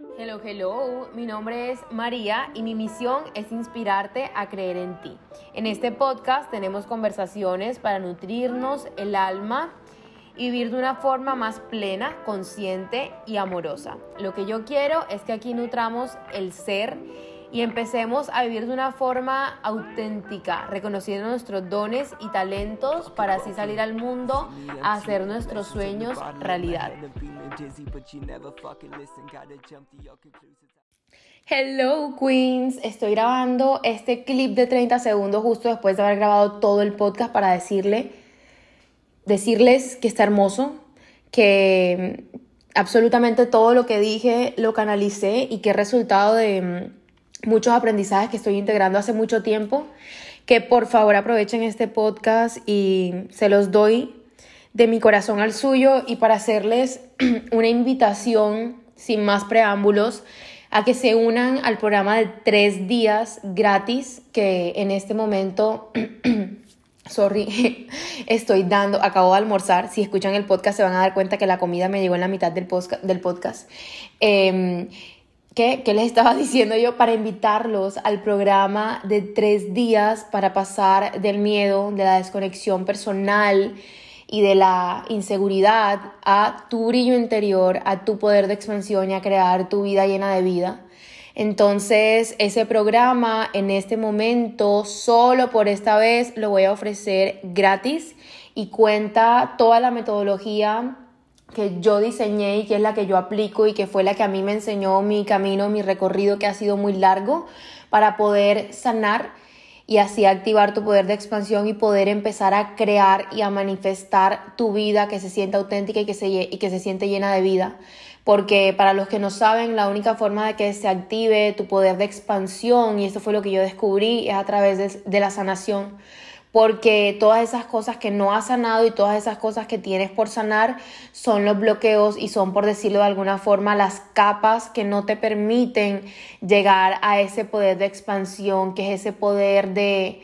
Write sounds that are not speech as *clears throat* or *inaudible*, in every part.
Hello, hello, mi nombre es María y mi misión es inspirarte a creer en ti. En este podcast tenemos conversaciones para nutrirnos el alma y vivir de una forma más plena, consciente y amorosa. Lo que yo quiero es que aquí nutramos el ser y empecemos a vivir de una forma auténtica, reconociendo nuestros dones y talentos para así salir al mundo a hacer nuestros sueños realidad. Hello Queens, estoy grabando este clip de 30 segundos justo después de haber grabado todo el podcast para decirle, decirles que está hermoso, que absolutamente todo lo que dije lo canalicé y que resultado de muchos aprendizajes que estoy integrando hace mucho tiempo, que por favor aprovechen este podcast y se los doy de mi corazón al suyo y para hacerles *clears throat* una invitación sin más preámbulos a que se unan al programa de tres días gratis que en este momento, *clears throat* sorry, *laughs* estoy dando, acabo de almorzar, si escuchan el podcast se van a dar cuenta que la comida me llegó en la mitad del, podcast. Eh, ¿Qué, les estaba *laughs* diciendo yo? Para invitarlos al programa de tres días para pasar del miedo, de la desconexión personal y de la inseguridad a tu brillo interior, a tu poder de expansión y a crear tu vida llena de vida. Entonces, ese programa en este momento, solo por esta vez, lo voy a ofrecer gratis y cuenta toda la metodología que yo diseñé y que es la que yo aplico y que fue la que a mí me enseñó mi camino, mi recorrido que ha sido muy largo para poder sanar y así activar tu poder de expansión y poder empezar a crear y a manifestar tu vida que se sienta auténtica y que se, y que se siente llena de vida. Porque para los que no saben, la única forma de que se active tu poder de expansión, y esto fue lo que yo descubrí, es a través de, de la sanación porque todas esas cosas que no has sanado y todas esas cosas que tienes por sanar son los bloqueos y son, por decirlo de alguna forma, las capas que no te permiten llegar a ese poder de expansión, que es ese poder de,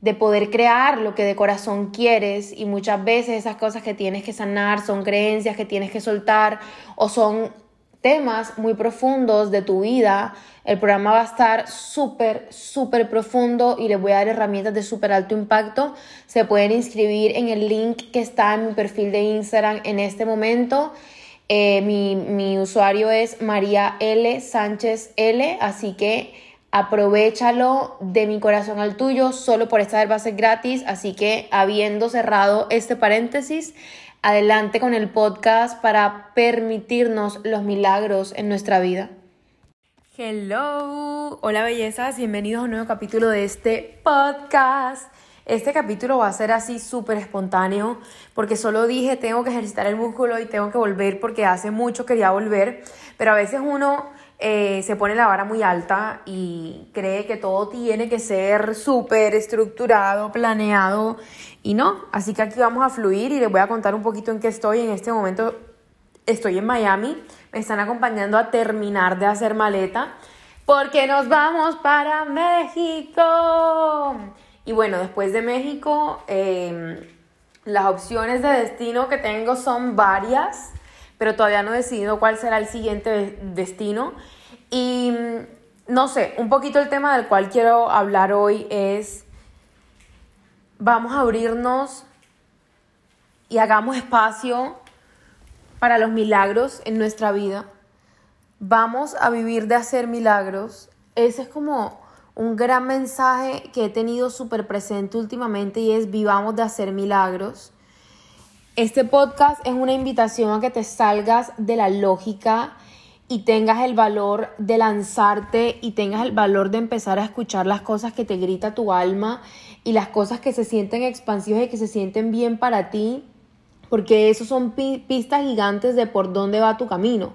de poder crear lo que de corazón quieres. Y muchas veces esas cosas que tienes que sanar son creencias que tienes que soltar o son temas muy profundos de tu vida. El programa va a estar súper, súper profundo y les voy a dar herramientas de súper alto impacto. Se pueden inscribir en el link que está en mi perfil de Instagram en este momento. Eh, mi, mi usuario es María L. Sánchez L, así que aprovechalo de mi corazón al tuyo, solo por esta base gratis, así que habiendo cerrado este paréntesis, adelante con el podcast para permitirnos los milagros en nuestra vida. Hello, hola bellezas, bienvenidos a un nuevo capítulo de este podcast. Este capítulo va a ser así súper espontáneo porque solo dije tengo que ejercitar el músculo y tengo que volver porque hace mucho quería volver, pero a veces uno eh, se pone la vara muy alta y cree que todo tiene que ser súper estructurado, planeado y no. Así que aquí vamos a fluir y les voy a contar un poquito en qué estoy. En este momento estoy en Miami, me están acompañando a terminar de hacer maleta porque nos vamos para México. Y bueno, después de México, em, las opciones de destino que tengo son varias, pero todavía no he decidido cuál será el siguiente destino. Y mm, no sé, un poquito el tema del cual quiero hablar hoy es, vamos a abrirnos y hagamos espacio para los milagros en nuestra vida. Vamos a vivir de hacer milagros. Ese es como un gran mensaje que he tenido súper presente últimamente y es vivamos de hacer milagros. Este podcast es una invitación a que te salgas de la lógica y tengas el valor de lanzarte y tengas el valor de empezar a escuchar las cosas que te grita tu alma y las cosas que se sienten expansivas y que se sienten bien para ti, porque eso son pistas gigantes de por dónde va tu camino.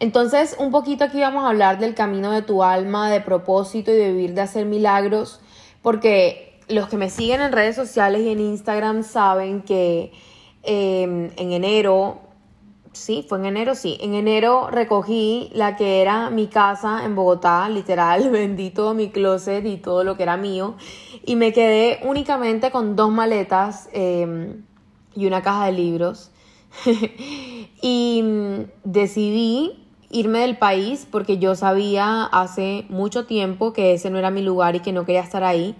Entonces, un poquito aquí vamos a hablar del camino de tu alma, de propósito y de vivir de hacer milagros, porque los que me siguen en redes sociales y en Instagram saben que eh, en enero sí, fue en enero, sí. En enero recogí la que era mi casa en Bogotá, literal, *laughs* vendí todo mi closet y todo lo que era mío. Y me quedé únicamente con dos maletas em, y una caja de libros. *laughs* y mm, decidí irme del país porque yo sabía hace mucho tiempo que ese no era mi lugar y que no quería estar ahí.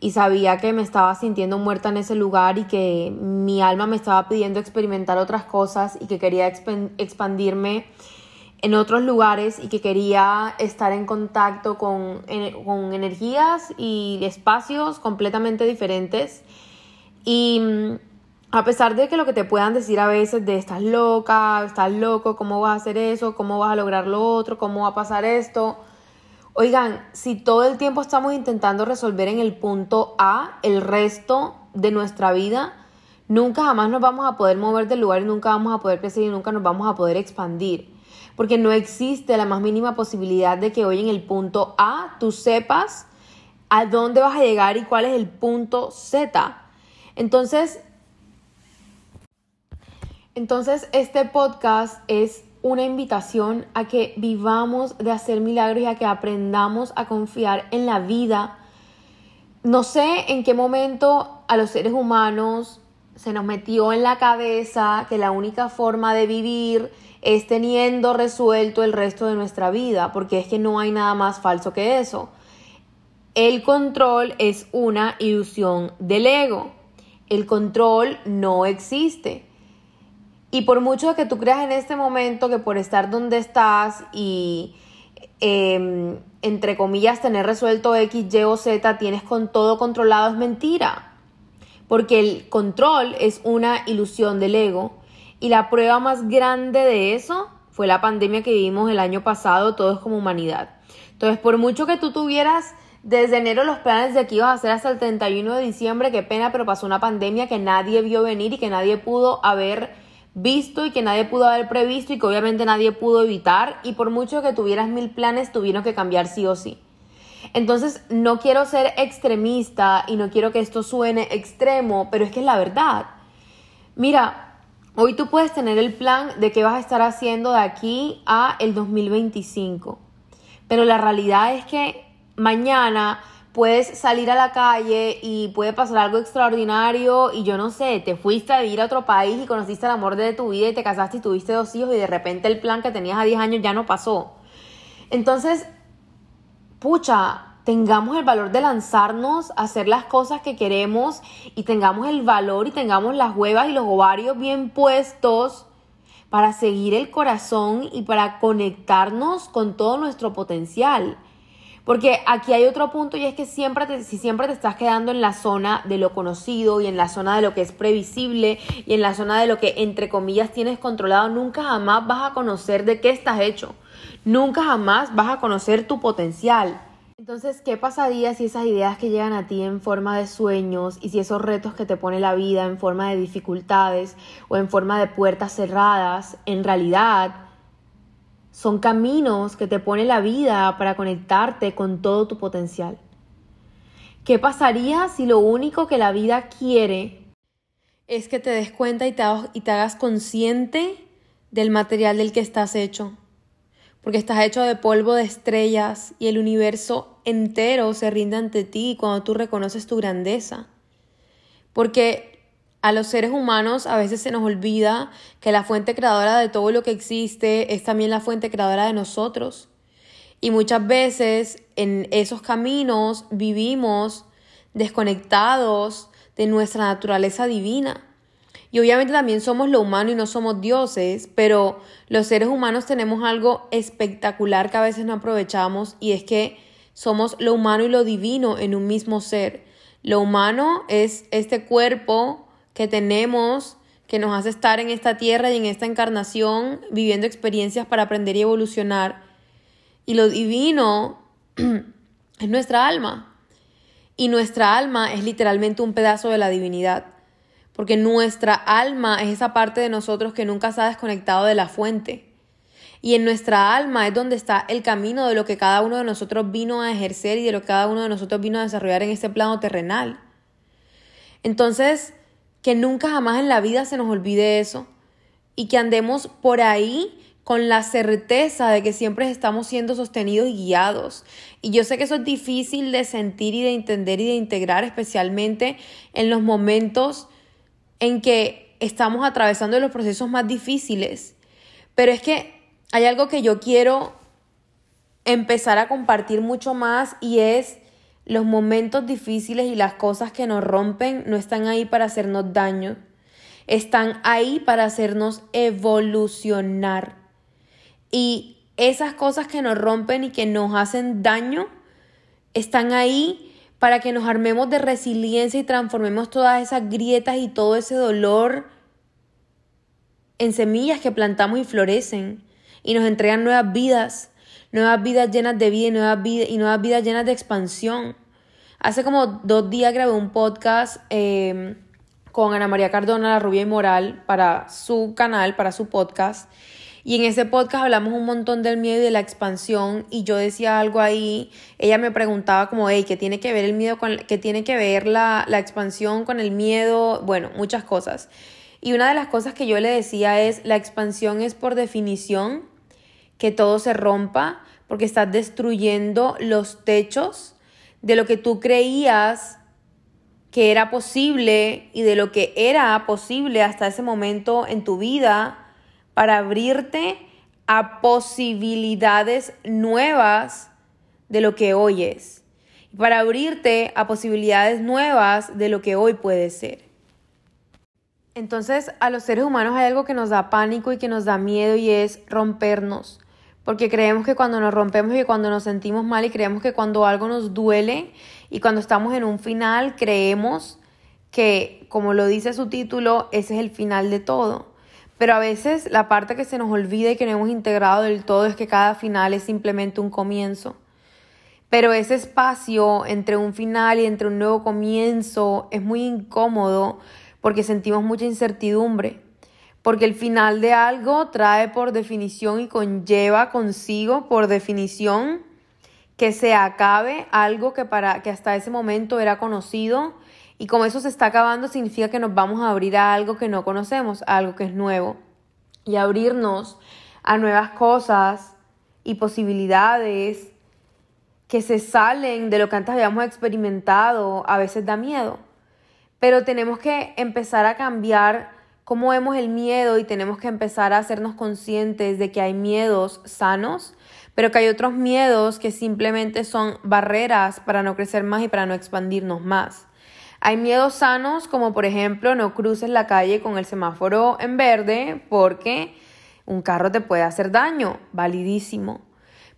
Y sabía que me estaba sintiendo muerta en ese lugar y que mi alma me estaba pidiendo experimentar otras cosas y que quería expandirme en otros lugares y que quería estar en contacto con, con energías y espacios completamente diferentes. Y mm, a pesar de que lo que te puedan decir a veces de estás loca, estás loco, cómo vas a hacer eso, cómo vas a lograr lo otro, cómo va a pasar esto. Oigan, si todo el tiempo estamos intentando resolver en el punto A el resto de nuestra vida, nunca jamás nos vamos a poder mover del lugar y nunca vamos a poder crecer y nunca nos vamos a poder expandir. Porque no existe la más mínima posibilidad de que hoy en el punto A tú sepas a dónde vas a llegar y cuál es el punto Z. Entonces, entonces, este podcast es una invitación a que vivamos de hacer milagros y a que aprendamos a confiar en la vida. No sé en qué momento a los seres humanos se nos metió en la cabeza que la única forma de vivir es teniendo resuelto el resto de nuestra vida, porque es que no hay nada más falso que eso. El control es una ilusión del ego. El control no existe. Y por mucho que tú creas en este momento que por estar donde estás y, em, entre comillas, tener resuelto X, Y o Z, tienes con todo controlado, es mentira. Porque el control es una ilusión del ego. Y la prueba más grande de eso fue la pandemia que vivimos el año pasado, todos como humanidad. Entonces, por mucho que tú tuvieras desde enero los planes de que ibas a hacer hasta el 31 de diciembre, qué pena, pero pasó una pandemia que nadie vio venir y que nadie pudo haber visto y que nadie pudo haber previsto y que obviamente nadie pudo evitar y por mucho que tuvieras mil planes tuvieron que cambiar sí o sí. Entonces no quiero ser extremista y no quiero que esto suene extremo, pero es que es la verdad. Mira, hoy tú puedes tener el plan de qué vas a estar haciendo de aquí a el 2025, pero la realidad es que mañana puedes salir a la calle y puede pasar algo extraordinario y yo no sé, te fuiste a vivir a otro país y conociste el amor de tu vida y te casaste y tuviste dos hijos y de repente el plan que tenías a 10 años ya no pasó. Entonces, pucha, tengamos el valor de lanzarnos a hacer las cosas que queremos y tengamos el valor y tengamos las huevas y los ovarios bien puestos para seguir el corazón y para conectarnos con todo nuestro potencial. Porque aquí hay otro punto y es que siempre te, si siempre te estás quedando en la zona de lo conocido y en la zona de lo que es previsible y en la zona de lo que entre comillas tienes controlado, nunca jamás vas a conocer de qué estás hecho. Nunca jamás vas a conocer tu potencial. Entonces, ¿qué pasaría si esas ideas que llegan a ti en forma de sueños y si esos retos que te pone la vida en forma de dificultades o en forma de puertas cerradas, en realidad son caminos que te pone la vida para conectarte con todo tu potencial. ¿Qué pasaría si lo único que la vida quiere es que te des cuenta y te, y te hagas consciente del material del que estás hecho? Porque estás hecho de polvo de estrellas y el universo entero se rinde ante ti cuando tú reconoces tu grandeza. Porque a los seres humanos a veces se nos olvida que la fuente creadora de todo lo que existe es también la fuente creadora de nosotros. Y muchas veces en esos caminos vivimos desconectados de nuestra naturaleza divina. Y obviamente también somos lo humano y no somos dioses, pero los seres humanos tenemos algo espectacular que a veces no aprovechamos y es que somos lo humano y lo divino en un mismo ser. Lo humano es este cuerpo que tenemos que nos hace estar en esta tierra y en esta encarnación viviendo experiencias para aprender y evolucionar. Y lo divino *clears throat* es nuestra alma. Y nuestra alma es literalmente un pedazo de la divinidad. Porque nuestra alma es esa parte de nosotros que nunca se ha desconectado de la fuente. Y en nuestra alma es donde está el camino de lo que cada uno de nosotros vino a ejercer y de lo que cada uno de nosotros vino a desarrollar en este plano terrenal. Entonces, que nunca jamás en la vida se nos olvide eso y que andemos por ahí con la certeza de que siempre estamos siendo sostenidos y guiados. Y yo sé que eso es difícil de sentir y de entender y de integrar, especialmente en los momentos en que estamos atravesando los procesos más difíciles. Pero es que hay algo que yo quiero empezar a compartir mucho más y es los momentos difíciles y las cosas que nos rompen no están ahí para hacernos daño, están ahí para hacernos evolucionar. Y esas cosas que nos rompen y que nos hacen daño están ahí para que nos armemos de resiliencia y transformemos todas esas grietas y todo ese dolor en semillas que plantamos y florecen y nos entregan nuevas vidas, nuevas vidas llenas de vida y nuevas, vidas, y nuevas vidas llenas de expansión. Hace como dos días grabé un podcast em, con Ana María Cardona, la rubia y moral, para su canal, para su podcast. Y en ese podcast hablamos un montón del miedo y de la expansión y yo decía algo ahí, ella me preguntaba como, hey, ¿qué tiene que ver el miedo con, qué tiene que ver la, la expansión con el miedo? Bueno, muchas cosas. Y una de las cosas que yo le decía es, la expansión es por definición que todo se rompa porque estás destruyendo los techos de lo que tú creías que era posible y de lo que era posible hasta ese momento en tu vida para abrirte a posibilidades nuevas de lo que hoy es. Para abrirte a posibilidades nuevas de lo que hoy puede ser. Entonces, a los seres humanos hay algo que nos da pánico y que nos da miedo y es rompernos porque creemos que cuando nos rompemos y cuando nos sentimos mal y creemos que cuando algo nos duele y cuando estamos en un final creemos que, como lo dice su título, ese es el final de todo. Pero a veces la parte que se nos olvida y que no hemos integrado del todo es que cada final es simplemente un comienzo. Pero ese espacio entre un final y entre un nuevo comienzo es muy incómodo porque sentimos mucha incertidumbre porque el final de algo trae por definición y conlleva consigo por definición que se acabe algo que para que hasta ese momento era conocido y como eso se está acabando significa que nos vamos a abrir a algo que no conocemos, a algo que es nuevo y abrirnos a nuevas cosas y posibilidades que se salen de lo que antes habíamos experimentado, a veces da miedo. Pero tenemos que empezar a cambiar cómo vemos el miedo y tenemos que empezar a hacernos conscientes de que hay miedos sanos, pero que hay otros miedos que simplemente son barreras para no crecer más y para no expandirnos más. Hay miedos sanos como por ejemplo no cruces la calle con el semáforo en verde porque un carro te puede hacer daño, validísimo.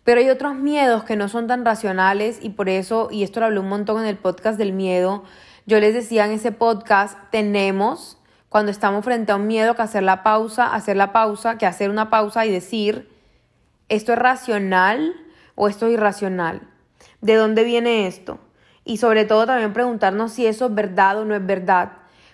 Pero hay otros miedos que no son tan racionales y por eso, y esto lo hablé un montón en el podcast del miedo, yo les decía en ese podcast, tenemos cuando estamos frente a un miedo que hacer la pausa, hacer la pausa, que hacer una pausa y decir, ¿esto es racional o esto es irracional? ¿De dónde viene esto? Y sobre todo también preguntarnos si eso es verdad o no es verdad.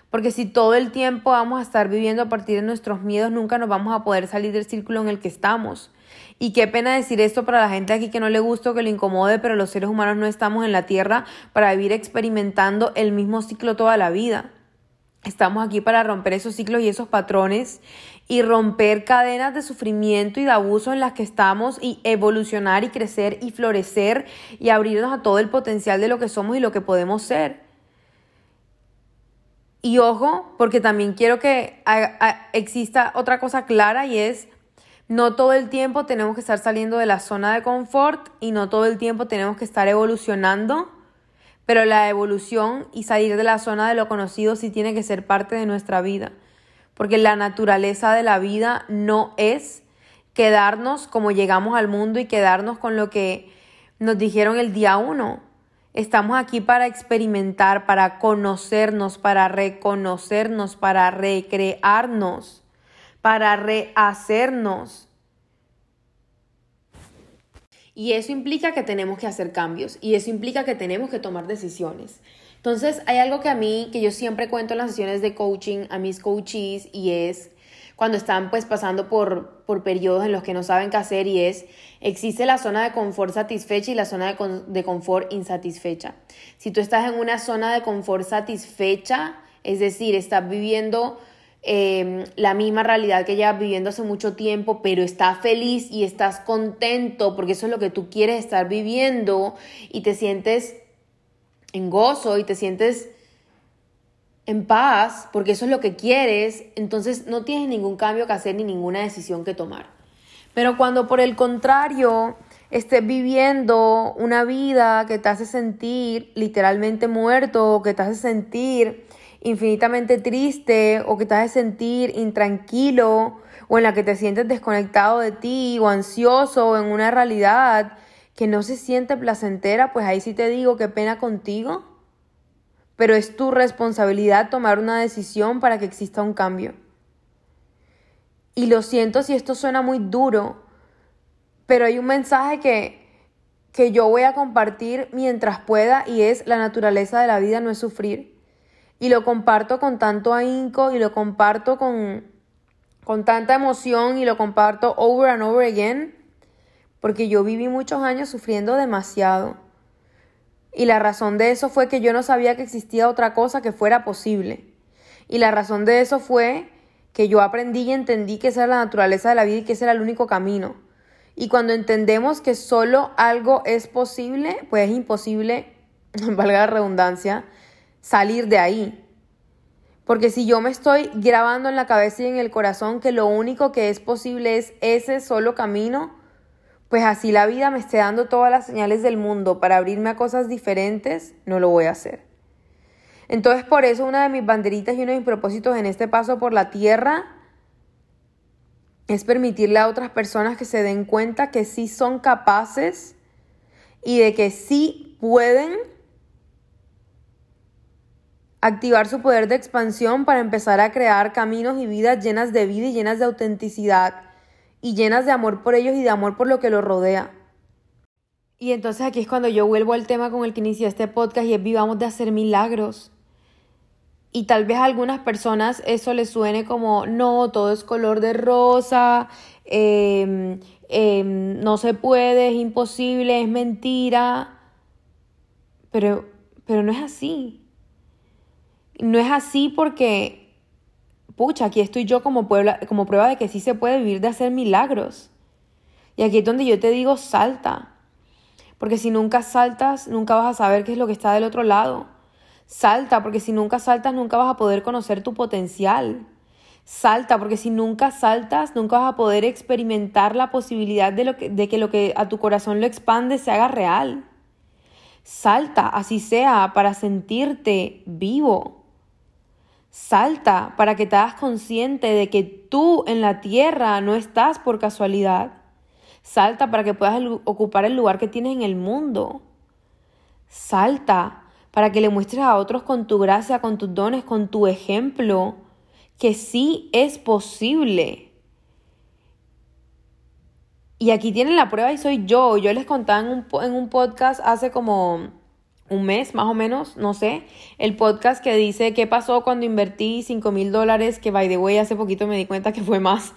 Porque si todo el tiempo vamos a estar viviendo a partir de nuestros miedos, nunca nos vamos a poder salir del círculo en el que estamos. Y qué pena decir esto para la gente aquí que no le gusta o que le incomode, pero los seres humanos no estamos en la Tierra para vivir experimentando el mismo ciclo toda la vida. Estamos aquí para romper esos ciclos y esos patrones y romper cadenas de sufrimiento y de abuso en las que estamos y evolucionar y crecer y florecer y abrirnos a todo el potencial de lo que somos y lo que podemos ser. Y ojo, porque también quiero que exista otra cosa clara y es, no todo el tiempo tenemos que estar saliendo de la zona de confort y no todo el tiempo tenemos que estar evolucionando pero la evolución y salir de la zona de lo conocido sí tiene que ser parte de nuestra vida, porque la naturaleza de la vida no es quedarnos como llegamos al mundo y quedarnos con lo que nos dijeron el día uno. Estamos aquí para experimentar, para conocernos, para reconocernos, para recrearnos, para rehacernos. Y eso implica que tenemos que hacer cambios y eso implica que tenemos que tomar decisiones. Entonces, hay algo que a mí, que yo siempre cuento en las sesiones de coaching a mis coaches y es cuando están pues pasando por, por periodos en los que no saben qué hacer y es, existe la zona de confort satisfecha y la zona de, de confort insatisfecha. Si tú estás en una zona de confort satisfecha, es decir, estás viviendo Em, la misma realidad que llevas viviendo hace mucho tiempo, pero estás feliz y estás contento porque eso es lo que tú quieres estar viviendo y te sientes en gozo y te sientes en paz porque eso es lo que quieres, entonces no tienes ningún cambio que hacer ni ninguna decisión que tomar. Pero cuando por el contrario estés viviendo una vida que te hace sentir literalmente muerto, que te hace sentir infinitamente triste, o que te hace sentir intranquilo, o en la que te sientes desconectado de ti, o ansioso, o en una realidad que no se siente placentera, pues ahí sí te digo qué pena contigo. Pero es tu responsabilidad tomar una decisión para que exista un cambio. Y lo siento si esto suena muy duro, pero hay un mensaje que, que yo voy a compartir mientras pueda y es la naturaleza de la vida no es sufrir. Y lo comparto con tanto ahínco y lo comparto con, con tanta emoción y lo comparto over and over again, porque yo viví muchos años sufriendo demasiado. Y la razón de eso fue que yo no sabía que existía otra cosa que fuera posible. Y la razón de eso fue que yo aprendí y entendí que esa era la naturaleza de la vida y que ese era el único camino. Y cuando entendemos que solo algo es posible, pues es imposible, *laughs* valga la redundancia, salir de ahí. Porque si yo me estoy grabando en la cabeza y en el corazón que lo único que es posible es ese solo camino, pues así la vida me esté dando todas las señales del mundo para abrirme a cosas diferentes, no lo voy a hacer. Entonces por eso una de mis banderitas y uno de mis propósitos en este paso por la tierra es permitirle a otras personas que se den cuenta que sí son capaces y de que sí pueden activar su poder de expansión para empezar a crear caminos y vidas llenas de vida y llenas de autenticidad y llenas de amor por ellos y de amor por lo que los rodea. Y entonces aquí es cuando yo vuelvo al tema con el que inicié este podcast y es vivamos de hacer milagros. Y tal vez a algunas personas eso les suene como, no, todo es color de rosa, em, em, no se puede, es imposible, es mentira. Pero, pero no es así. No es así porque, pucha, aquí estoy yo como, como prueba de que sí se puede vivir de hacer milagros. Y aquí es donde yo te digo, salta. Porque si nunca saltas, nunca vas a saber qué es lo que está del otro lado. Salta, porque si nunca saltas, nunca vas a poder conocer tu potencial. Salta, porque si nunca saltas, nunca vas a poder experimentar la posibilidad de, lo que, de que lo que a tu corazón lo expande se haga real. Salta, así sea, para sentirte vivo. Salta para que te hagas consciente de que tú en la tierra no estás por casualidad. Salta para que puedas ocupar el lugar que tienes en el mundo. Salta para que le muestres a otros con tu gracia, con tus dones, con tu ejemplo, que sí es posible. Y aquí tienen la prueba y soy yo. Yo les contaba en un, en un podcast hace como un mes más o menos, no sé, el podcast que dice qué pasó cuando invertí 5 mil dólares, que by the way hace poquito me di cuenta que fue más,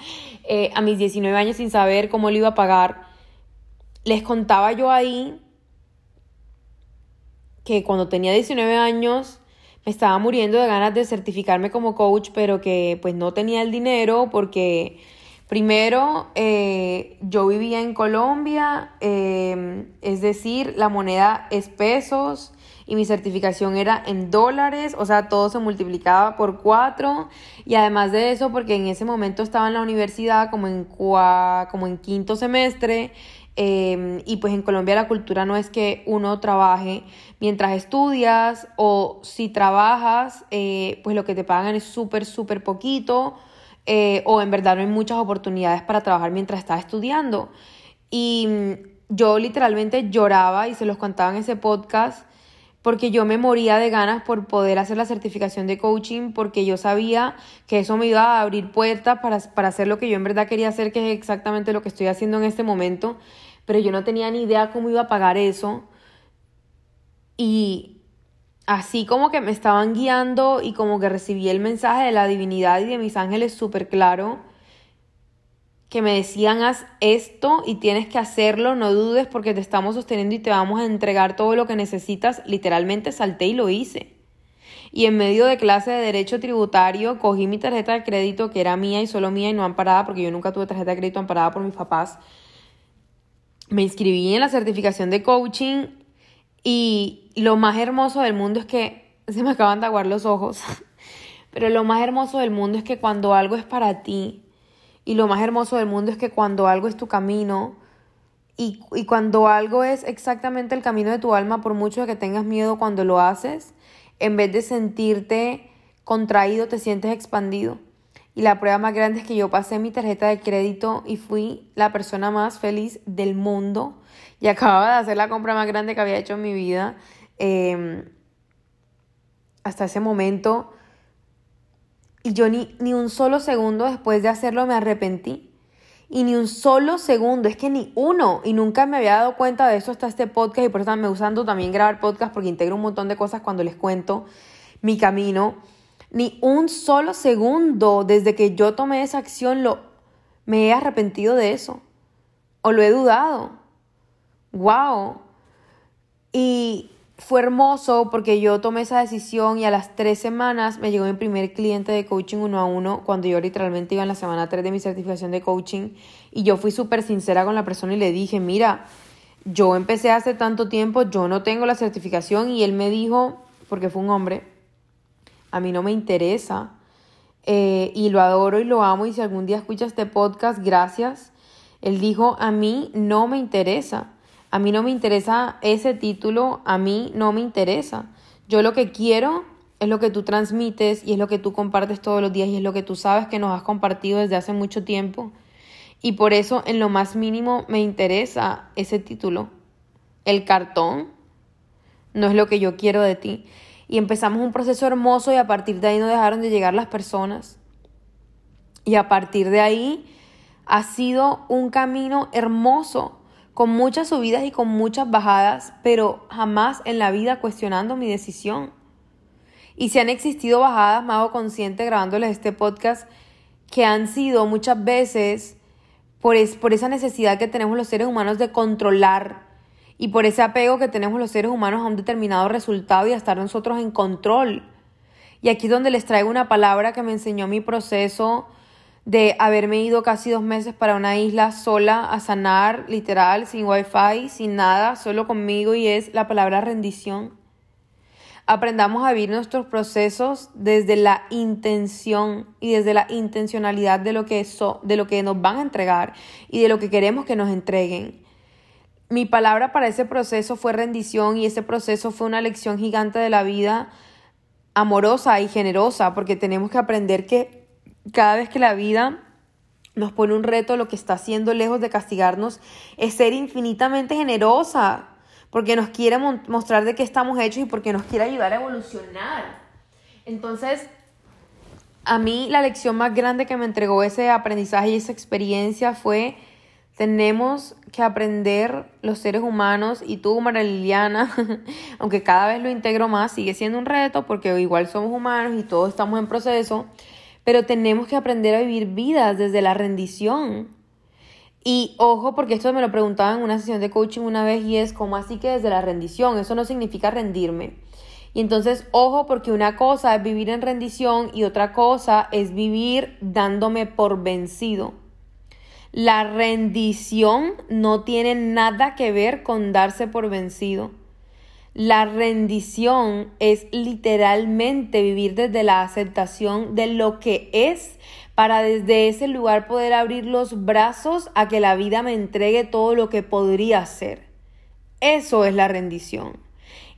eh, a mis 19 años sin saber cómo lo iba a pagar. Les contaba yo ahí que cuando tenía 19 años me estaba muriendo de ganas de certificarme como coach, pero que pues no tenía el dinero porque primero eh, yo vivía en Colombia, eh, es decir, la moneda es pesos y mi certificación era en dólares, o sea, todo se multiplicaba por cuatro. Y además de eso, porque en ese momento estaba en la universidad como en, como en quinto semestre, Em, y pues en Colombia la cultura no es que uno trabaje mientras estudias o si trabajas, eh, pues lo que te pagan es súper, súper poquito eh, o en verdad no hay muchas oportunidades para trabajar mientras estás estudiando. Y mm, yo literalmente lloraba y se los contaba en ese podcast porque yo me moría de ganas por poder hacer la certificación de coaching, porque yo sabía que eso me iba a abrir puertas para, para hacer lo que yo en verdad quería hacer, que es exactamente lo que estoy haciendo en este momento, pero yo no tenía ni idea cómo iba a pagar eso. Y así como que me estaban guiando y como que recibí el mensaje de la divinidad y de mis ángeles súper claro, que me decían haz esto y tienes que hacerlo, no dudes porque te estamos sosteniendo y te vamos a entregar todo lo que necesitas, literalmente salté y lo hice. Y en medio de clase de derecho tributario cogí mi tarjeta de crédito que era mía y solo mía y no amparada porque yo nunca tuve tarjeta de crédito amparada por mis papás. Me inscribí en la certificación de coaching y lo más hermoso del mundo es que *laughs* se me acaban de aguar los ojos. *laughs* Pero lo más hermoso del mundo es que cuando algo es para ti, Y lo más hermoso del mundo es que cuando algo es tu camino y, y cuando algo es exactamente el camino de tu alma, por mucho que tengas miedo cuando lo haces, en vez de sentirte contraído, te sientes expandido. Y la prueba más grande es que yo pasé mi tarjeta de crédito y fui la persona más feliz del mundo. Y acababa de hacer la compra más grande que había hecho en mi vida. Em, hasta ese momento. Y yo ni, ni un solo segundo después de hacerlo me arrepentí. Y ni un solo segundo, es que ni uno. Y nunca me había dado cuenta de eso hasta este podcast. Y por eso me usando también grabar podcast porque integro un montón de cosas cuando les cuento mi camino. Ni un solo segundo desde que yo tomé esa acción lo, me he arrepentido de eso. O lo he dudado. ¡Wow! Y fue hermoso porque yo tomé esa decisión y a las tres semanas me llegó mi primer cliente de coaching uno a uno cuando yo literalmente iba en la semana 3 de mi certificación de coaching y yo fui súper sincera con la persona y le dije, mira, yo empecé hace tanto tiempo, yo no tengo la certificación y él me dijo, porque fue un hombre, a mí no me interesa eh, y lo adoro y lo amo y si algún día escuchas este podcast, gracias. Él dijo, a mí no me interesa. A mí no me interesa ese título, a mí no me interesa. Yo lo que quiero es lo que tú transmites y es lo que tú compartes todos los días y es lo que tú sabes que nos has compartido desde hace mucho tiempo. Y por eso en lo más mínimo me interesa ese título. El cartón no es lo que yo quiero de ti. Y empezamos un proceso hermoso y a partir de ahí no dejaron de llegar las personas. Y a partir de ahí ha sido un camino hermoso con muchas subidas y con muchas bajadas, pero jamás en la vida cuestionando mi decisión. Y si han existido bajadas, me hago consciente grabándoles este podcast, que han sido muchas veces por, por esa necesidad que tenemos los seres humanos de controlar y por ese apego que tenemos los seres humanos a un determinado resultado y a estar nosotros en control. Y aquí es donde les traigo una palabra que me enseñó mi proceso de haberme ido casi dos meses para una isla sola a sanar, literal, sin wifi, sin nada, solo conmigo y es la palabra rendición. Aprendamos a vivir nuestros procesos desde la intención y desde la intencionalidad de lo que, eso, de lo que nos van a entregar y de lo que queremos que nos entreguen. Mi palabra para ese proceso fue rendición y ese proceso fue una lección gigante de la vida amorosa y generosa porque tenemos que aprender que cada vez que la vida nos pone un reto, lo que está haciendo lejos de castigarnos es ser infinitamente generosa, porque nos quiere mostrar de qué estamos hechos y porque nos quiere ayudar a evolucionar. Entonces, a mí la lección más grande que me entregó ese aprendizaje y esa experiencia fue, tenemos que aprender los seres humanos y tú, María Liliana, *laughs* aunque cada vez lo integro más, sigue siendo un reto porque igual somos humanos y todos estamos en proceso, pero tenemos que aprender a vivir vidas desde la rendición. Y ojo, porque esto me lo preguntaban en una sesión de coaching una vez y es como así que desde la rendición, eso no significa rendirme. Y entonces, ojo, porque una cosa es vivir en rendición y otra cosa es vivir dándome por vencido. La rendición no tiene nada que ver con darse por vencido. La rendición es literalmente vivir desde la aceptación de lo que es para desde ese lugar poder abrir los brazos a que la vida me entregue todo lo que podría ser. Eso es la rendición.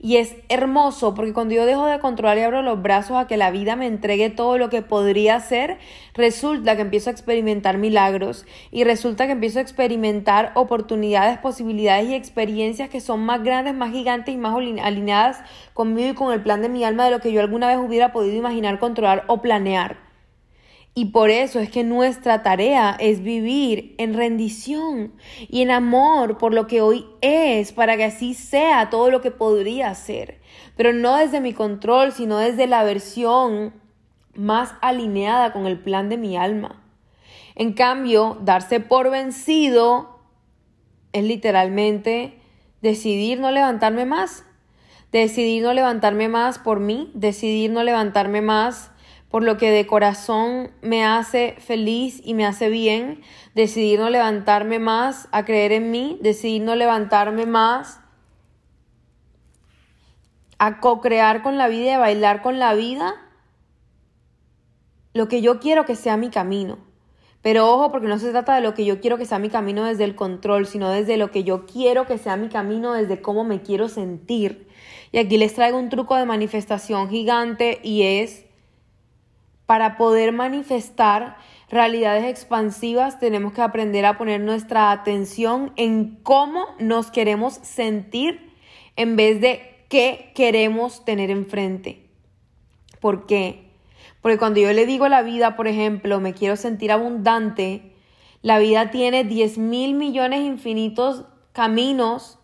Y es hermoso porque cuando yo dejo de controlar y abro los brazos a que la vida me entregue todo lo que podría ser, resulta que empiezo a experimentar milagros y resulta que empiezo a experimentar oportunidades, posibilidades y experiencias que son más grandes, más gigantes y más alineadas conmigo y con el plan de mi alma de lo que yo alguna vez hubiera podido imaginar, controlar o planear. Y por eso es que nuestra tarea es vivir en rendición y en amor por lo que hoy es, para que así sea todo lo que podría ser. Pero no desde mi control, sino desde la versión más alineada con el plan de mi alma. En cambio, darse por vencido es literalmente decidir no levantarme más. Decidir no levantarme más por mí, decidir no levantarme más por lo que de corazón me hace feliz y me hace bien, decidir no levantarme más a creer en mí, decidir no levantarme más a co-crear con la vida y a bailar con la vida lo que yo quiero que sea mi camino. Pero ojo, porque no se trata de lo que yo quiero que sea mi camino desde el control, sino desde lo que yo quiero que sea mi camino desde cómo me quiero sentir. Y aquí les traigo un truco de manifestación gigante y es para poder manifestar realidades expansivas tenemos que aprender a poner nuestra atención en cómo nos queremos sentir en vez de qué queremos tener enfrente. ¿Por qué? Porque cuando yo le digo a la vida, por ejemplo, me quiero sentir abundante, la vida tiene 10 mil millones infinitos caminos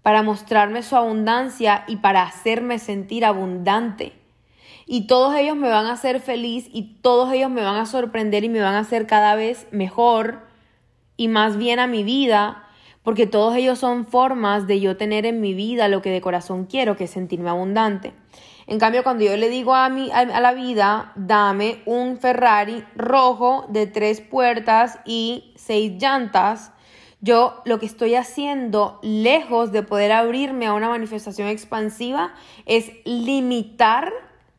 para mostrarme su abundancia y para hacerme sentir abundante. Y todos ellos me van a hacer feliz y todos ellos me van a sorprender y me van a hacer cada vez mejor y más bien a mi vida, porque todos ellos son formas de yo tener en mi vida lo que de corazón quiero, que es sentirme abundante. En cambio, cuando yo le digo a, mi, a, la vida, dame un Ferrari rojo de tres puertas y seis llantas, yo lo que estoy haciendo, lejos de poder abrirme a una manifestación expansiva, es limitar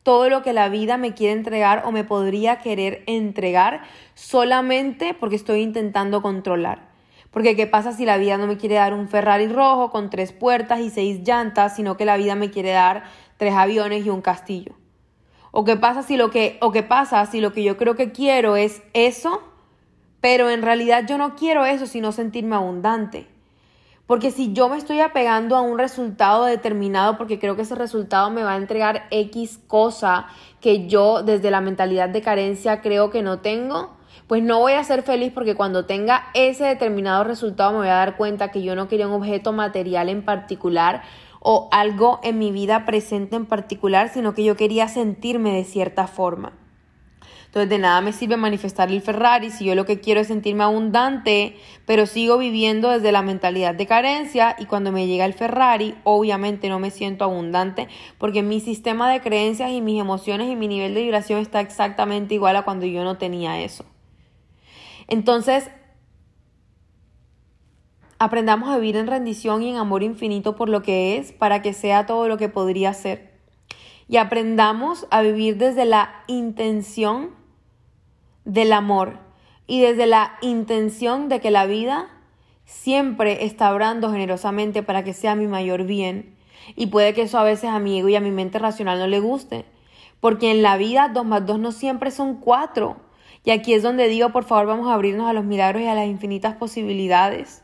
todo lo que la vida me quiere entregar o me podría querer entregar solamente porque estoy intentando controlar. Porque ¿qué pasa si la vida no me quiere dar un Ferrari rojo con tres puertas y seis llantas, sino que la vida me quiere dar tres aviones y un castillo. ¿O qué pasa si lo que, o qué pasa si lo que yo creo que quiero es eso, pero en realidad yo no quiero eso, sino sentirme abundante? Porque si yo me estoy apegando a un resultado determinado porque creo que ese resultado me va a entregar X cosa que yo desde la mentalidad de carencia creo que no tengo, pues no voy a ser feliz porque cuando tenga ese determinado resultado me voy a dar cuenta que yo no quería un objeto material en particular o algo en mi vida presente en particular, sino que yo quería sentirme de cierta forma. Entonces de nada me sirve manifestar el Ferrari si yo lo que quiero es sentirme abundante, pero sigo viviendo desde la mentalidad de carencia y cuando me llega el Ferrari obviamente no me siento abundante porque mi sistema de creencias y mis emociones y mi nivel de vibración está exactamente igual a cuando yo no tenía eso. Entonces Aprendamos a vivir en rendición y en amor infinito por lo que es para que sea todo lo que podría ser. Y aprendamos a vivir desde la intención del amor y desde la intención de que la vida siempre está obrando generosamente para que sea mi mayor bien. Y puede que eso a veces a mi ego y a mi mente racional no le guste. Porque en la vida dos más dos no siempre son cuatro. Y aquí es donde digo, por favor, vamos a abrirnos a los milagros y a las infinitas posibilidades.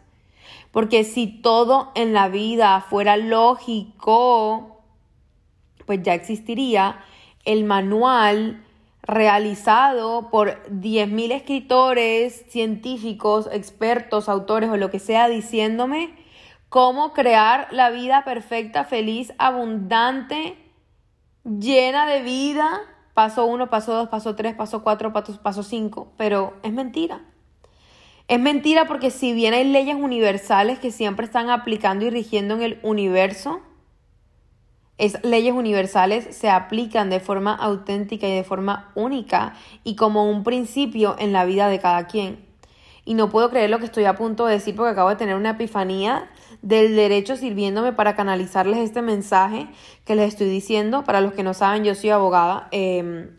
Porque si todo en la vida fuera lógico, pues ya existiría el manual realizado por 10.000 escritores, científicos, expertos, autores o lo que sea diciéndome cómo crear la vida perfecta, feliz, abundante, llena de vida. Paso 1, paso 2, paso 3, paso 4, paso 5. Pero es mentira. Es mentira porque si bien hay leyes universales que siempre están aplicando y rigiendo en el universo, esas leyes universales se aplican de forma auténtica y de forma única y como un principio en la vida de cada quien. Y no puedo creer lo que estoy a punto de decir porque acabo de tener una epifanía del derecho sirviéndome para canalizarles este mensaje que les estoy diciendo. Para los que no saben, yo soy abogada. Em,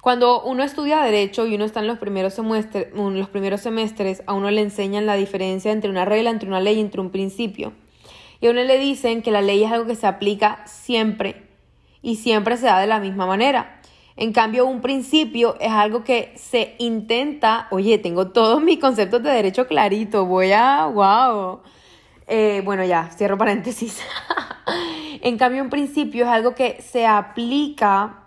cuando uno estudia derecho y uno está en los primeros, semestres, los primeros semestres, a uno le enseñan la diferencia entre una regla, entre una ley entre un principio. Y a uno le dicen que la ley es algo que se aplica siempre y siempre se da de la misma manera. En cambio, un principio es algo que se intenta, oye, tengo todos mis conceptos de derecho clarito, voy a, wow. Eh, bueno, ya, cierro paréntesis. *laughs* en cambio, un principio es algo que se aplica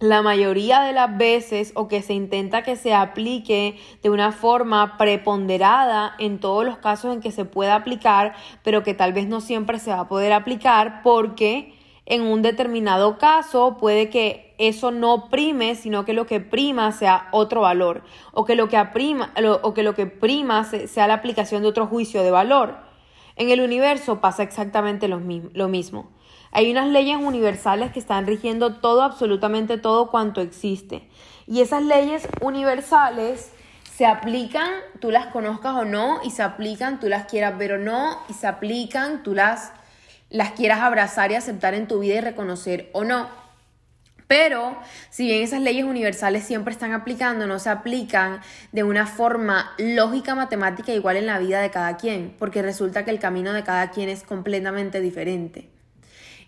la mayoría de las veces o que se intenta que se aplique de una forma preponderada en todos los casos en que se pueda aplicar, pero que tal vez no siempre se va a poder aplicar porque en un determinado caso puede que eso no prime, sino que lo que prima sea otro valor o que lo que, aprima, o que, lo que prima sea la aplicación de otro juicio de valor. En el universo pasa exactamente lo mismo. Hay unas leyes universales que están rigiendo todo, absolutamente todo cuanto existe. Y esas leyes universales se aplican, tú las conozcas o no, y se aplican, tú las quieras ver o no, y se aplican, tú las, las quieras abrazar y aceptar en tu vida y reconocer o no. Pero si bien esas leyes universales siempre están aplicando, no se aplican de una forma lógica matemática igual en la vida de cada quien, porque resulta que el camino de cada quien es completamente diferente.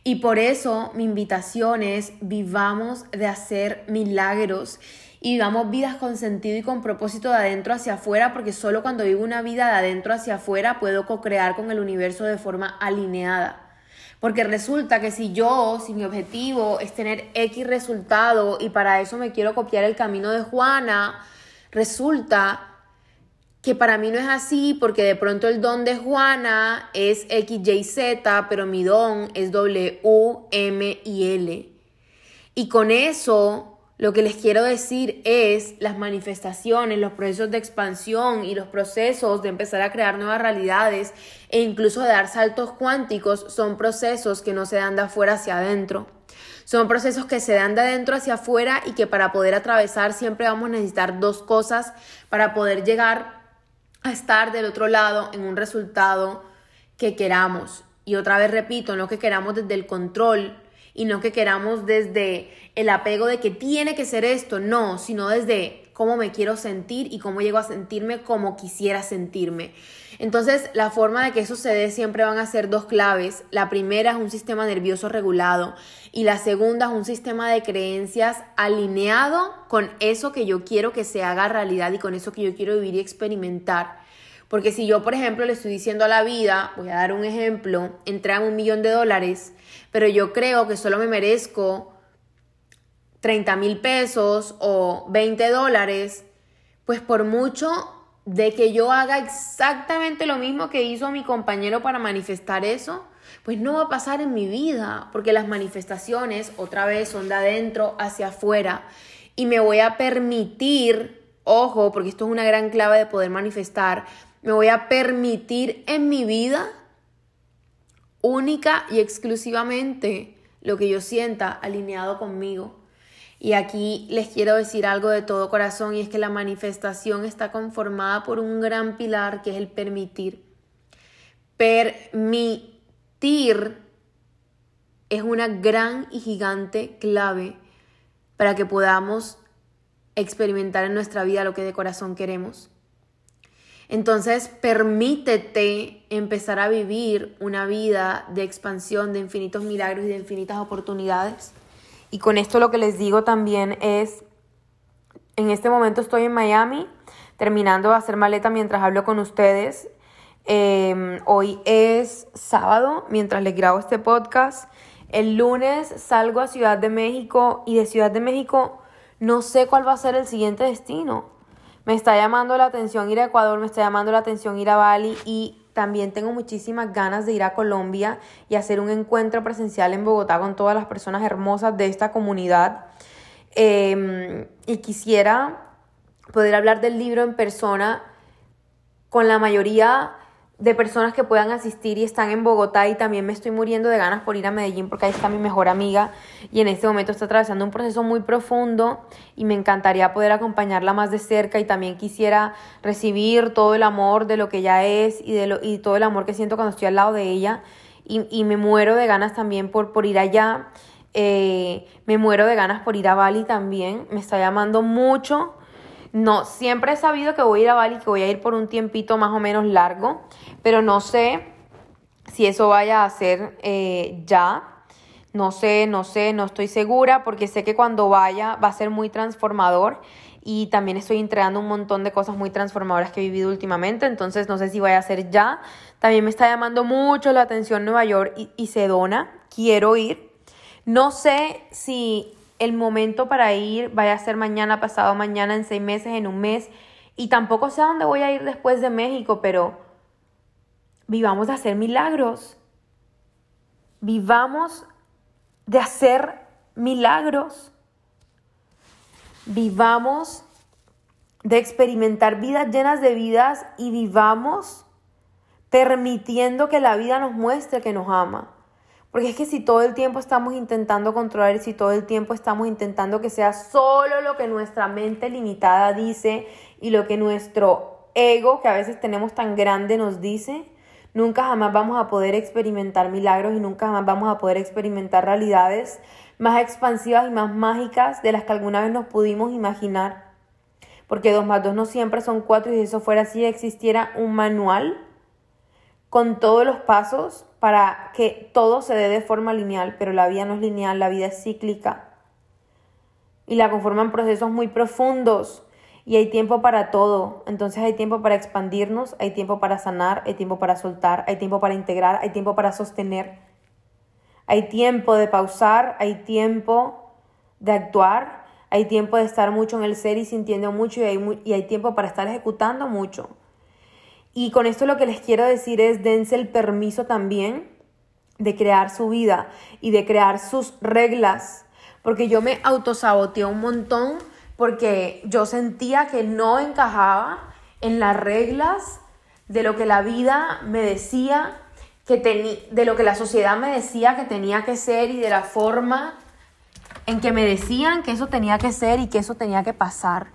Y por eso mi invitación es vivamos de hacer milagros y vivamos vidas con sentido y con propósito de adentro hacia afuera, porque solo cuando vivo una vida de adentro hacia afuera puedo co-crear con el universo de forma alineada. Porque resulta que si yo, si mi objetivo es tener X resultado y para eso me quiero copiar el camino de Juana, resulta que para mí no es así porque de pronto el don de Juana es X, Y, Z, pero mi don es W, M y L. Y con eso lo que les quiero decir es las manifestaciones, los procesos de expansión y los procesos de empezar a crear nuevas realidades e incluso de dar saltos cuánticos son procesos que no se dan de afuera hacia adentro. Son procesos que se dan de adentro hacia afuera y que para poder atravesar siempre vamos a necesitar dos cosas para poder llegar a estar del otro lado en un resultado que queramos. Y otra vez repito, no que queramos desde el control, y no que queramos desde el apego de que tiene que ser esto, no, sino desde cómo me quiero sentir y cómo llego a sentirme como quisiera sentirme. Entonces, la forma de que eso se dé siempre van a ser dos claves. La primera es un sistema nervioso regulado y la segunda es un sistema de creencias alineado con eso que yo quiero que se haga realidad y con eso que yo quiero vivir y experimentar. Porque si yo, por ejemplo, le estoy diciendo a la vida, voy a dar un ejemplo, entra un millón de dólares, pero yo creo que solo me merezco 30 mil pesos o 20 dólares, pues por mucho de que yo haga exactamente lo mismo que hizo mi compañero para manifestar eso, pues no va a pasar en mi vida, porque las manifestaciones otra vez son de adentro hacia afuera y me voy a permitir, ojo, porque esto es una gran clave de poder manifestar, me voy a permitir en mi vida única y exclusivamente lo que yo sienta alineado conmigo. Y aquí les quiero decir algo de todo corazón y es que la manifestación está conformada por un gran pilar que es el permitir. Permitir es una gran y gigante clave para que podamos experimentar en nuestra vida lo que de corazón queremos. Entonces, permítete empezar a vivir una vida de expansión, de infinitos milagros y de infinitas oportunidades. Y con esto lo que les digo también es, en este momento estoy en Miami, terminando de hacer maleta mientras hablo con ustedes. Em, hoy es sábado, mientras les grabo este podcast. El lunes salgo a Ciudad de México y de Ciudad de México no sé cuál va a ser el siguiente destino. Me está llamando la atención ir a Ecuador, me está llamando la atención ir a Bali y también tengo muchísimas ganas de ir a Colombia y hacer un encuentro presencial en Bogotá con todas las personas hermosas de esta comunidad. Em, y quisiera poder hablar del libro en persona con la mayoría de personas que puedan asistir y están en Bogotá y también me estoy muriendo de ganas por ir a Medellín porque ahí está mi mejor amiga y en este momento está atravesando un proceso muy profundo y me encantaría poder acompañarla más de cerca y también quisiera recibir todo el amor de lo que ella es y, de lo, y todo el amor que siento cuando estoy al lado de ella y, y me muero de ganas también por, por ir allá. Eh, me muero de ganas por ir a Bali también, me está llamando mucho no, siempre he sabido que voy a ir a Bali, que voy a ir por un tiempito más o menos largo, pero no sé si eso vaya a ser eh, ya. No sé, no sé, no estoy segura porque sé que cuando vaya va a ser muy transformador y también estoy entregando un montón de cosas muy transformadoras que he vivido últimamente, entonces no sé si vaya a ser ya. También me está llamando mucho la atención Nueva York y, y Sedona, quiero ir. No sé si el momento para ir vaya a ser mañana, pasado mañana, en seis meses, en un mes. Y tampoco sé a dónde voy a ir después de México, pero vivamos de hacer milagros. Vivamos de hacer milagros. Vivamos de experimentar vidas llenas de vidas y vivamos permitiendo que la vida nos muestre que nos ama. Porque es que si todo el tiempo estamos intentando controlar y si todo el tiempo estamos intentando que sea solo lo que nuestra mente limitada dice y lo que nuestro ego, que a veces tenemos tan grande, nos dice, nunca jamás vamos a poder experimentar milagros y nunca jamás vamos a poder experimentar realidades más expansivas y más mágicas de las que alguna vez nos pudimos imaginar. Porque 2 más 2 no siempre son 4 y si eso fuera así existiera un manual con todos los pasos para que todo se dé de forma lineal, pero la vida no es lineal, la vida es cíclica y la conforman procesos muy profundos y hay tiempo para todo. Entonces hay tiempo para expandirnos, hay tiempo para sanar, hay tiempo para soltar, hay tiempo para integrar, hay tiempo para sostener. Hay tiempo de pausar, hay tiempo de actuar, hay tiempo de estar mucho en el ser y sintiendo mucho y hay, y hay tiempo para estar ejecutando mucho. Y con esto lo que les quiero decir es dense el permiso también de crear su vida y de crear sus reglas, porque yo me autosaboteé un montón porque yo sentía que no encajaba en las reglas de lo que la vida me decía que de lo que la sociedad me decía que tenía que ser y de la forma en que me decían que eso tenía que ser y que eso tenía que pasar.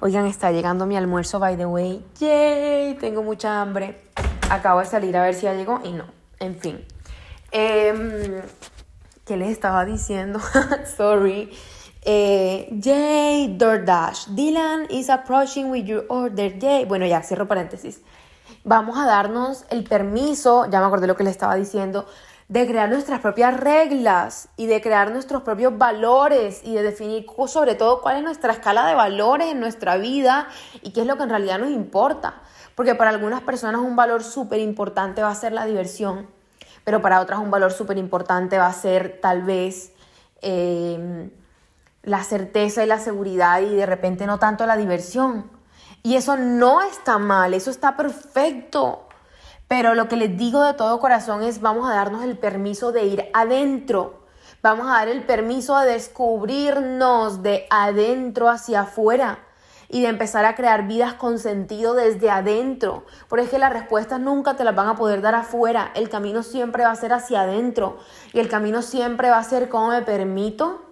Oigan, está llegando mi almuerzo, by the way. ¡Yay! Tengo mucha hambre. Acabo de salir a ver si ya llegó y no. En fin. Eh, ¿Qué les estaba diciendo? *laughs* Sorry. Eh, Yay, DoorDash. Dylan is approaching with your order. Yay. Bueno, ya, cierro paréntesis. Vamos a darnos el permiso, ya me acordé lo que le estaba diciendo, de crear nuestras propias reglas y de crear nuestros propios valores y de definir sobre todo cuál es nuestra escala de valores en nuestra vida y qué es lo que en realidad nos importa. Porque para algunas personas un valor súper importante va a ser la diversión, pero para otras un valor súper importante va a ser tal vez eh, la certeza y la seguridad y de repente no tanto la diversión. Y eso no está mal, eso está perfecto. Pero lo que les digo de todo corazón es vamos a darnos el permiso de ir adentro. Vamos a dar el permiso de descubrirnos de adentro hacia afuera y de empezar a crear vidas con sentido desde adentro. Porque es que las respuestas nunca te las van a poder dar afuera. El camino siempre va a ser hacia adentro. Y el camino siempre va a ser cómo me permito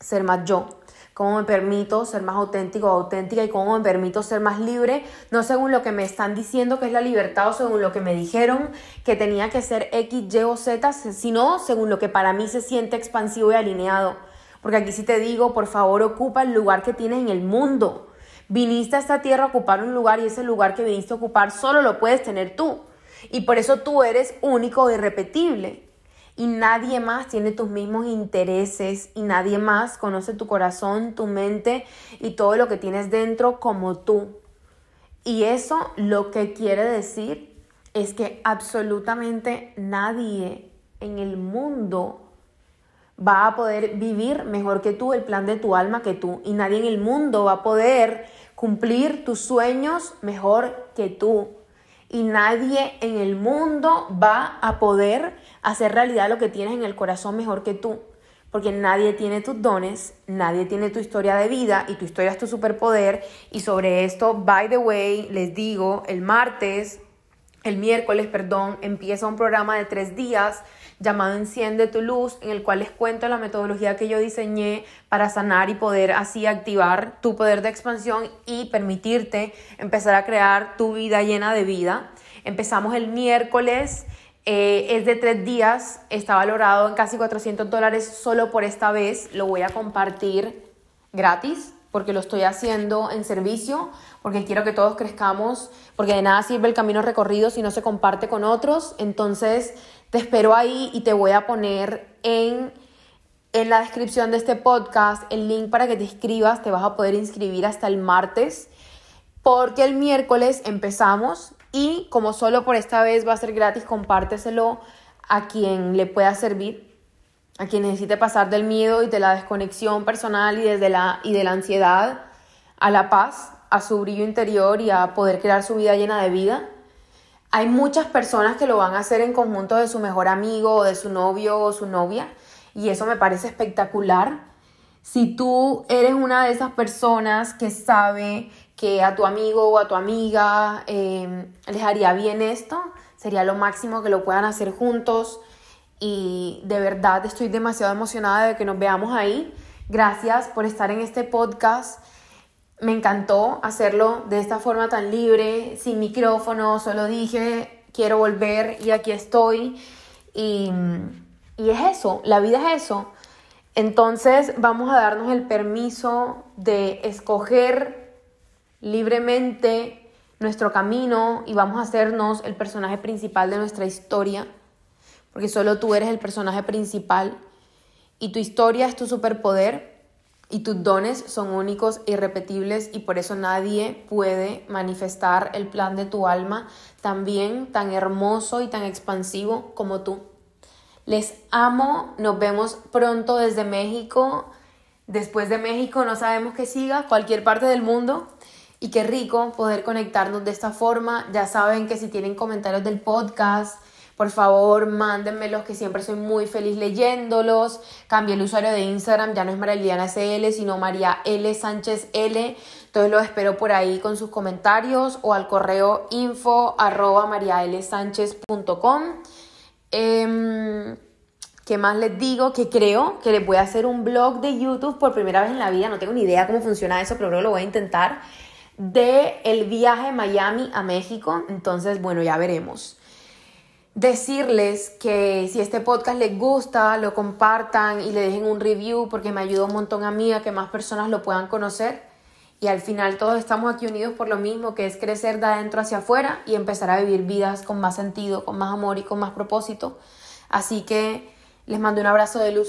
ser más yo cómo me permito ser más auténtico o auténtica y cómo me permito ser más libre, no según lo que me están diciendo que es la libertad o según lo que me dijeron que tenía que ser X, Y o Z, sino según lo que para mí se siente expansivo y alineado. Porque aquí sí te digo, por favor, ocupa el lugar que tienes en el mundo. Viniste a esta tierra a ocupar un lugar y ese lugar que viniste a ocupar solo lo puedes tener tú. Y por eso tú eres único e irrepetible y nadie más tiene tus mismos intereses y nadie más conoce tu corazón, tu mente y todo lo que tienes dentro como tú. Y eso lo que quiere decir es que absolutamente nadie en el mundo va a poder vivir mejor que tú el plan de tu alma que tú y nadie en el mundo va a poder cumplir tus sueños mejor que tú y nadie en el mundo va a poder hacer realidad lo que tienes en el corazón mejor que tú. Porque nadie tiene tus dones, nadie tiene tu historia de vida y tu historia es tu superpoder. Y sobre esto, by the way, les digo, el martes, el miércoles, perdón, empieza un programa de tres días llamado Enciende tu luz, en el cual les cuento la metodología que yo diseñé para sanar y poder así activar tu poder de expansión y permitirte empezar a crear tu vida llena de vida. Empezamos el miércoles, eh, es de tres días, está valorado en casi 400 dólares solo por esta vez, lo voy a compartir gratis porque lo estoy haciendo en servicio, porque quiero que todos crezcamos, porque de nada sirve el camino recorrido si no se comparte con otros. Entonces, te espero ahí y te voy a poner en, en la descripción de este podcast el link para que te inscribas. Te vas a poder inscribir hasta el martes, porque el miércoles empezamos y como solo por esta vez va a ser gratis, compárteselo a quien le pueda servir a quien necesite pasar del miedo y de la desconexión personal y, desde la, y de la ansiedad a la paz, a su brillo interior y a poder crear su vida llena de vida. Hay muchas personas que lo van a hacer en conjunto de su mejor amigo o de su novio o su novia y eso me parece espectacular. Si tú eres una de esas personas que sabe que a tu amigo o a tu amiga eh, les haría bien esto, sería lo máximo que lo puedan hacer juntos y de verdad estoy demasiado emocionada de que nos veamos ahí. Gracias por estar en este podcast. Me encantó hacerlo de esta forma tan libre, sin micrófono, solo dije quiero volver y aquí estoy. Y, y es eso, la vida es eso. Entonces vamos a darnos el permiso de escoger libremente nuestro camino y vamos a hacernos el personaje principal de nuestra historia, porque solo tú eres el personaje principal y tu historia es tu superpoder y tus dones son únicos e irrepetibles y por eso nadie puede manifestar el plan de tu alma también tan hermoso y tan expansivo como tú. Les amo, nos vemos pronto desde México. Después de México no sabemos qué siga, cualquier parte del mundo. Y qué rico poder conectarnos de esta forma. Ya saben que si tienen comentarios del podcast, por favor, mándenmelos, que siempre soy muy feliz leyéndolos. Cambié el usuario de Instagram, ya no es María SL, sino María L. Sánchez L. Entonces los espero por ahí con sus comentarios o al correo info arroba. Em, ¿Qué más les digo? Que creo que les voy a hacer un blog de YouTube por primera vez en la vida. No tengo ni idea cómo funciona eso, pero creo que lo voy a intentar. De el viaje de Miami a México. Entonces, bueno, ya veremos decirles que si este podcast les gusta, lo compartan y le dejen un review porque me ayuda un montón a mí a que más personas lo puedan conocer. Y al final todos estamos aquí unidos por lo mismo, que es crecer de adentro hacia afuera y empezar a vivir vidas con más sentido, con más amor y con más propósito. Así que les mando un abrazo de luz.